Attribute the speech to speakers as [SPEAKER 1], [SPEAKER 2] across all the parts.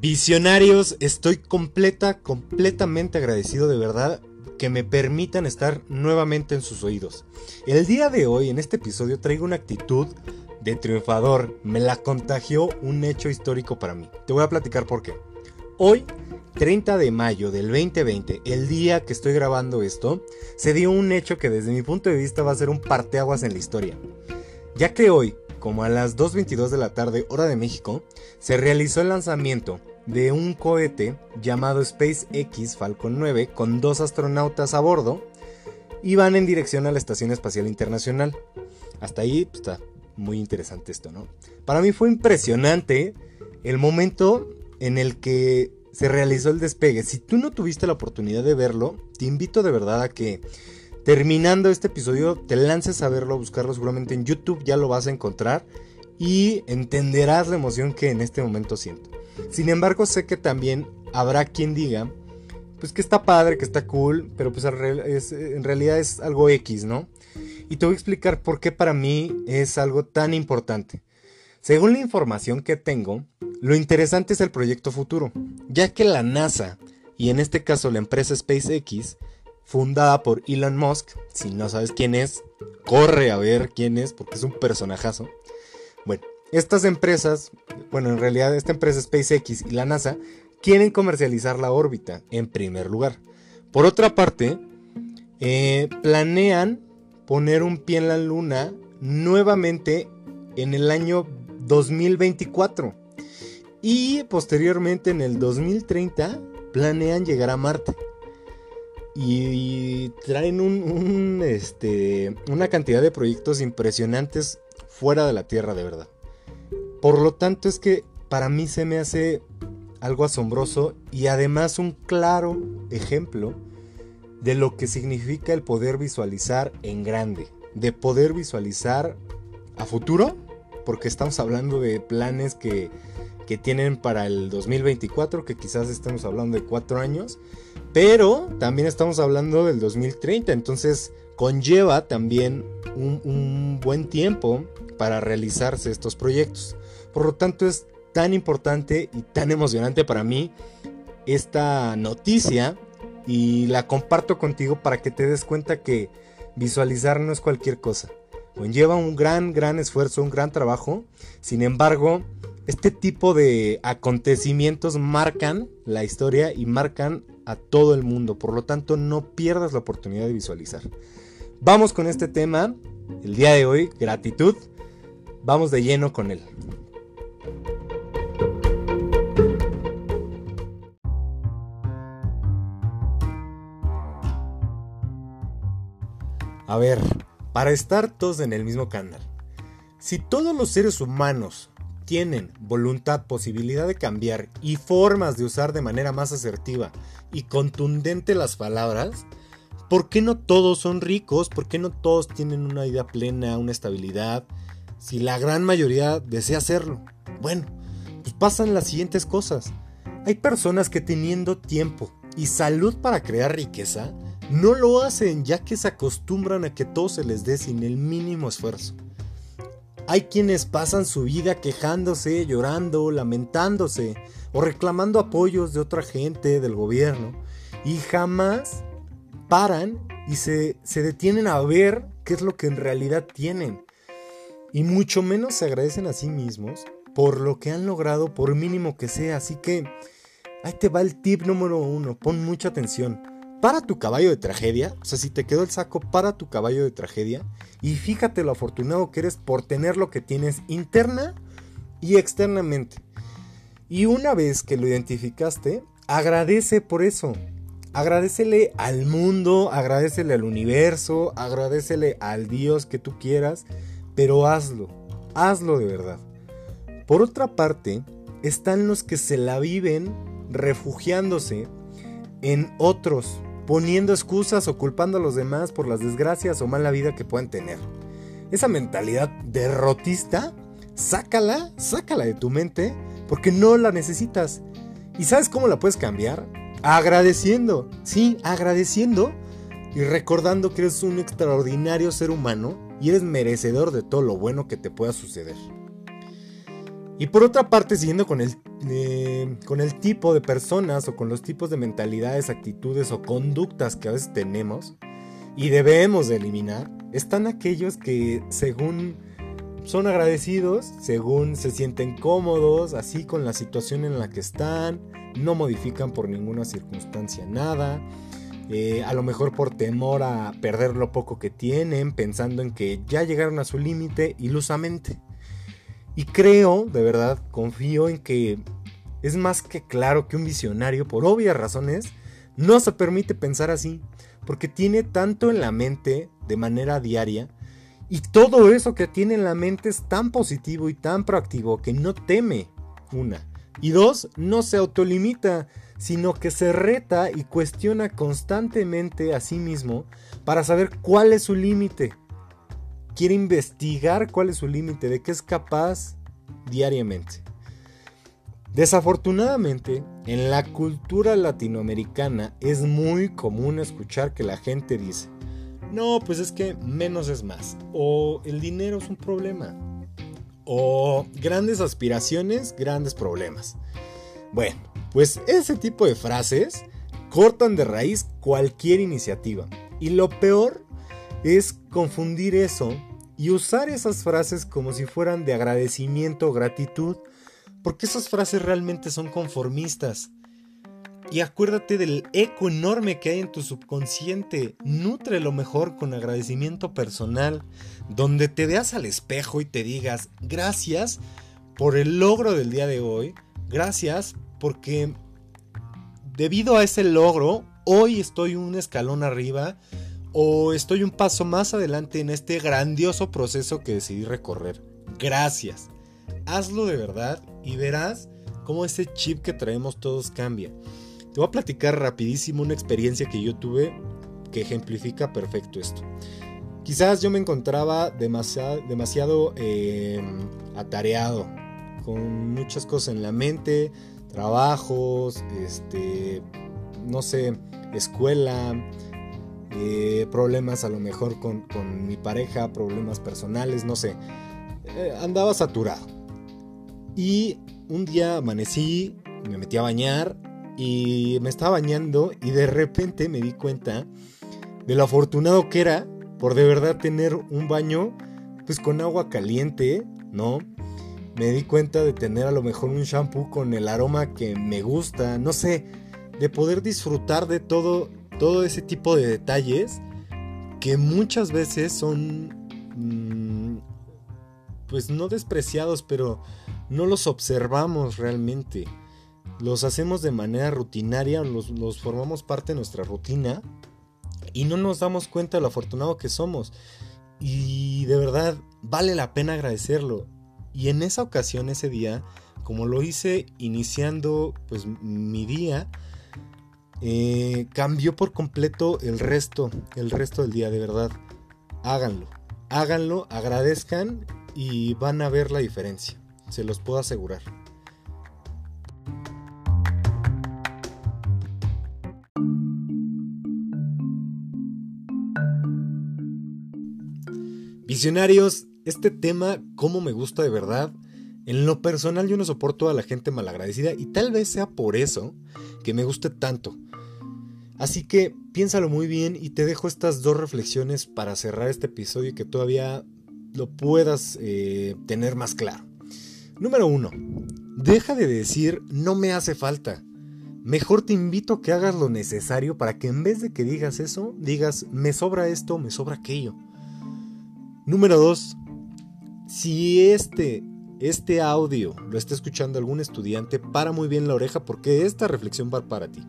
[SPEAKER 1] Visionarios, estoy completa, completamente agradecido de verdad que me permitan estar nuevamente en sus oídos. El día de hoy, en este episodio, traigo una actitud de triunfador. Me la contagió un hecho histórico para mí. Te voy a platicar por qué. Hoy, 30 de mayo del 2020, el día que estoy grabando esto, se dio un hecho que desde mi punto de vista va a ser un parteaguas en la historia. Ya que hoy, como a las 2.22 de la tarde hora de México, se realizó el lanzamiento de un cohete llamado SpaceX Falcon 9 con dos astronautas a bordo y van en dirección a la Estación Espacial Internacional. Hasta ahí pues, está muy interesante esto, ¿no? Para mí fue impresionante el momento en el que se realizó el despegue. Si tú no tuviste la oportunidad de verlo, te invito de verdad a que terminando este episodio te lances a verlo, a buscarlo seguramente en YouTube, ya lo vas a encontrar y entenderás la emoción que en este momento siento. Sin embargo, sé que también habrá quien diga, pues que está padre, que está cool, pero pues en realidad es algo X, ¿no? Y te voy a explicar por qué para mí es algo tan importante. Según la información que tengo, lo interesante es el proyecto futuro, ya que la NASA, y en este caso la empresa SpaceX, fundada por Elon Musk. Si no sabes quién es, corre a ver quién es porque es un personajazo. Bueno, estas empresas, bueno, en realidad esta empresa SpaceX y la NASA quieren comercializar la órbita en primer lugar. Por otra parte, eh, planean poner un pie en la luna nuevamente en el año 2024. Y posteriormente en el 2030 planean llegar a Marte y traen un, este, una cantidad de proyectos impresionantes fuera de la Tierra, de verdad. Por lo tanto, es que para mí se me hace algo asombroso y además un claro ejemplo de lo que significa el poder visualizar en grande, de poder visualizar a futuro, porque estamos hablando de planes que, que tienen para el 2024, que quizás estemos hablando de cuatro años, pero también estamos hablando del 2030, entonces conlleva también un, buen tiempo para realizarse estos proyectos. Por lo tanto es tan importante y tan emocionante para mí esta noticia y la comparto contigo para que te des cuenta que visualizar no es cualquier cosa. Conlleva un gran, gran esfuerzo, un gran trabajo. Sin embargo, este tipo de acontecimientos marcan la historia y marcan a todo el mundo. Por lo tanto, no pierdas la oportunidad de visualizar. Vamos con este tema, el día de hoy, gratitud. Vamos de lleno con él. A ver, para estar todos en el mismo canal. Si todos los seres humanos tienen voluntad, posibilidad de cambiar y formas de usar de manera más asertiva y contundente las palabras, ¿por qué no todos son ricos? ¿Por qué no todos tienen una vida plena, una estabilidad? Si la gran mayoría desea hacerlo. Bueno, pues pasan las siguientes cosas. Hay personas que teniendo tiempo y salud para crear riqueza, no lo hacen ya que se acostumbran a que todo se les dé sin el mínimo esfuerzo. Hay quienes pasan su vida quejándose, llorando, lamentándose o reclamando apoyos de otra gente, del gobierno, y jamás paran y se, se detienen a ver qué es lo que en realidad tienen. Y mucho menos se agradecen a sí mismos por lo que han logrado, por mínimo que sea. Así que ahí te va el tip número uno, pon mucha atención para tu caballo de tragedia, o sea, si te quedó el saco, para tu caballo de tragedia y fíjate lo afortunado que eres por tener lo que tienes interna y externamente. Y una vez que lo identificaste, agradece por eso. Agradecele al mundo, agradecele al universo, agradecele al Dios que tú quieras, pero hazlo, hazlo de verdad. Por otra parte, están los que se la viven refugiándose en otros, poniendo excusas o culpando a los demás por las desgracias o mala vida que puedan tener. Esa mentalidad derrotista, sácala, sácala de tu mente porque no la necesitas. ¿Y sabes cómo la puedes cambiar? Agradeciendo, sí, agradeciendo y recordando que eres un extraordinario ser humano y eres merecedor de todo lo bueno que te pueda suceder. Y por otra parte, siguiendo con el eh, con el tipo de personas o con los tipos de mentalidades, actitudes o conductas que a veces tenemos y debemos de eliminar, están aquellos que según son agradecidos, según se sienten cómodos, así con la situación en la que están, no modifican por ninguna circunstancia nada, eh, a lo mejor por temor a perder lo poco que tienen, pensando en que ya llegaron a su límite ilusamente. Y creo, de verdad, confío en que es más que claro que un visionario, por obvias razones, no se permite pensar así, porque tiene tanto en la mente de manera diaria, y todo eso que tiene en la mente es tan positivo y tan proactivo que no teme, una. Y dos, no se autolimita, sino que se reta y cuestiona constantemente a sí mismo para saber cuál es su límite. Quiere investigar cuál es su límite, de qué es capaz diariamente. Desafortunadamente, en la cultura latinoamericana es muy común escuchar que la gente dice, no, pues es que menos es más, o el dinero es un problema, o grandes aspiraciones, grandes problemas. Bueno, pues ese tipo de frases cortan de raíz cualquier iniciativa. Y lo peor es confundir eso y usar esas frases como si fueran de agradecimiento o gratitud, porque esas frases realmente son conformistas. Y acuérdate del eco enorme que hay en tu subconsciente. Nutre lo mejor con agradecimiento personal, donde te veas al espejo y te digas gracias por el logro del día de hoy, gracias porque debido a ese logro, hoy estoy un escalón arriba o estoy un paso más adelante en este grandioso proceso que decidí recorrer. Gracias. Hazlo de verdad y verás cómo ese chip que traemos todos cambia. Te voy a platicar rapidísimo una experiencia que yo tuve que ejemplifica perfecto esto. Quizás yo me encontraba demasiado, demasiado atareado, con muchas cosas en la mente, trabajos, este, no sé, escuela, eh, problemas a lo mejor con, mi pareja, problemas personales, no sé. Eh, andaba saturado. Y un día amanecí, me metí a bañar y me estaba bañando y de repente me di cuenta de lo afortunado que era por de verdad tener un baño pues con agua caliente, ¿no? me di cuenta de tener a lo mejor un shampoo con el aroma que me gusta, no sé, de poder disfrutar de todo, todo ese tipo de detalles que muchas veces son, mm, pues no despreciados, pero no los observamos realmente. Los hacemos de manera rutinaria, los, formamos parte de nuestra rutina y no nos damos cuenta de lo afortunado que somos. Y de verdad, vale la pena agradecerlo. Y en esa ocasión, ese día, como lo hice iniciando pues mi día, eh, cambió por completo el resto, el resto del día, de verdad. Háganlo, háganlo, agradezcan y van a ver la diferencia, se los puedo asegurar. Visionarios, este tema, cómo me gusta de verdad. En lo personal yo no soporto a la gente malagradecida y tal vez sea por eso que me guste tanto. Así que piénsalo muy bien y te dejo estas dos reflexiones para cerrar este episodio y que todavía lo puedas eh, tener más claro. Número uno, deja de decir no me hace falta. Mejor te invito a que hagas lo necesario para que en vez de que digas eso, digas me sobra esto, me sobra aquello. Número dos, si este, este audio lo está escuchando algún estudiante, para muy bien la oreja porque esta reflexión va para ti.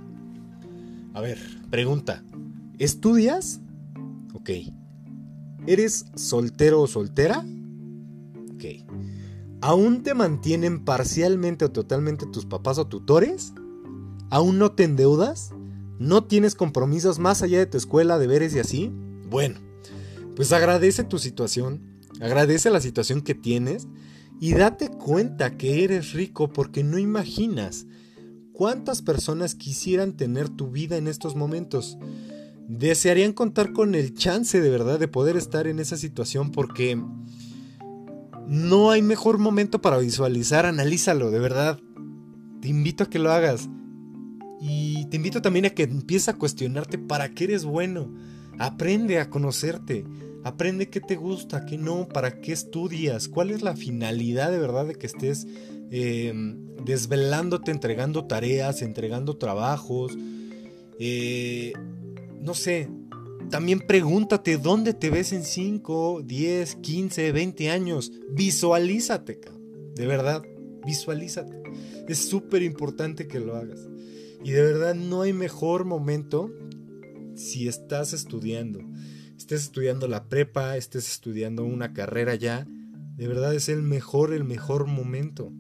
[SPEAKER 1] A ver, pregunta. ¿Estudias? Ok. ¿Eres soltero o soltera? Ok. ¿Aún te mantienen parcialmente o totalmente tus papás o tutores? ¿Aún no te endeudas? ¿No tienes compromisos más allá de tu escuela, deberes y así? Bueno, pues agradece tu situación, Agradece la situación que tienes y date cuenta que eres rico porque no imaginas cuántas personas quisieran tener tu vida en estos momentos. Desearían contar con el chance de verdad de poder estar en esa situación porque no hay mejor momento para visualizar, analízalo, de verdad. te invito a que lo hagas. Y te invito también a que empieces a cuestionarte para qué eres bueno. Aprende a conocerte. Aprende qué te gusta, qué no, para qué estudias, cuál es la finalidad de verdad de que estés eh, desvelándote, entregando tareas, entregando trabajos. Eh, no sé, también pregúntate dónde te ves en 5, 10, 15, 20 años. Visualízate, de verdad, visualízate. Es súper importante que lo hagas. Y de verdad no hay mejor momento si estás estudiando. Estés estudiando la prepa, estés estudiando una carrera ya. De verdad es el mejor, el mejor momento.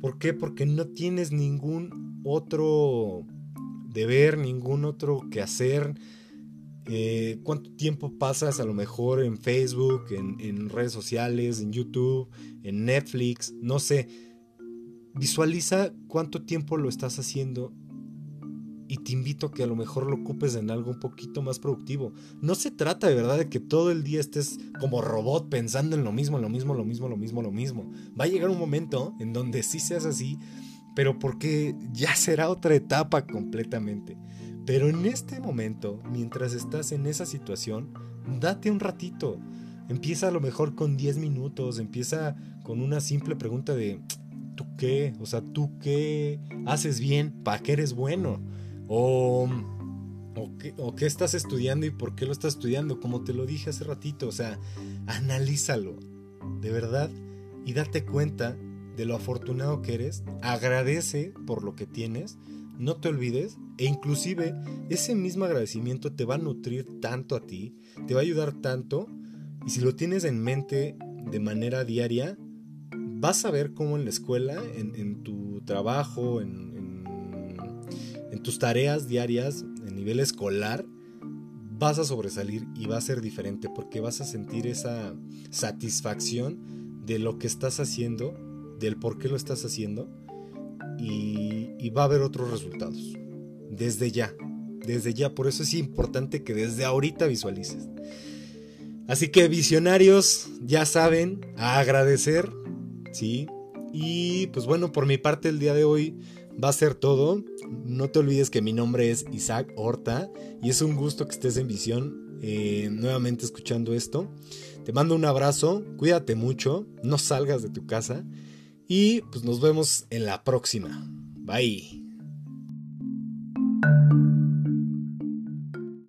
[SPEAKER 1] ¿Por qué? Porque no tienes ningún otro deber, ningún otro que hacer. Eh, ¿Cuánto tiempo pasas a lo mejor en Facebook, en, en redes sociales, en YouTube, en Netflix? No sé. Visualiza cuánto tiempo lo estás haciendo y te invito a que a lo mejor lo ocupes en algo un poquito más productivo. No se trata de verdad de que todo el día estés como robot pensando en lo mismo, lo mismo, lo mismo, lo mismo, lo mismo. Va a llegar un momento en donde sí seas así, pero porque ya será otra etapa completamente. Pero en este momento, mientras estás en esa situación, date un ratito. Empieza a lo mejor con 10 minutos, empieza con una simple pregunta de ¿tú qué? O sea, ¿tú qué haces bien? ¿Para qué eres bueno? O, qué, estás estudiando y por qué lo estás estudiando, como te lo dije hace ratito. O sea, analízalo, de verdad, y date cuenta de lo afortunado que eres. Agradece por lo que tienes, no te olvides, e inclusive ese mismo agradecimiento te va a nutrir tanto a ti, te va a ayudar tanto, y si lo tienes en mente de manera diaria, vas a ver cómo en la escuela, en, tu trabajo, en, en tus tareas diarias, en nivel escolar, vas a sobresalir y va a ser diferente porque vas a sentir esa satisfacción de lo que estás haciendo, del por qué lo estás haciendo y, va a haber otros resultados. Desde ya, desde ya. Por eso es importante que desde ahorita visualices. Así que visionarios, ya saben, a agradecer, ¿sí? Y pues bueno, por mi parte el día de hoy va a ser todo. No te olvides que mi nombre es Isaac Horta y es un gusto que estés en visión eh, nuevamente escuchando esto. Te mando un abrazo, cuídate mucho, no salgas de tu casa y pues nos vemos en la próxima. Bye.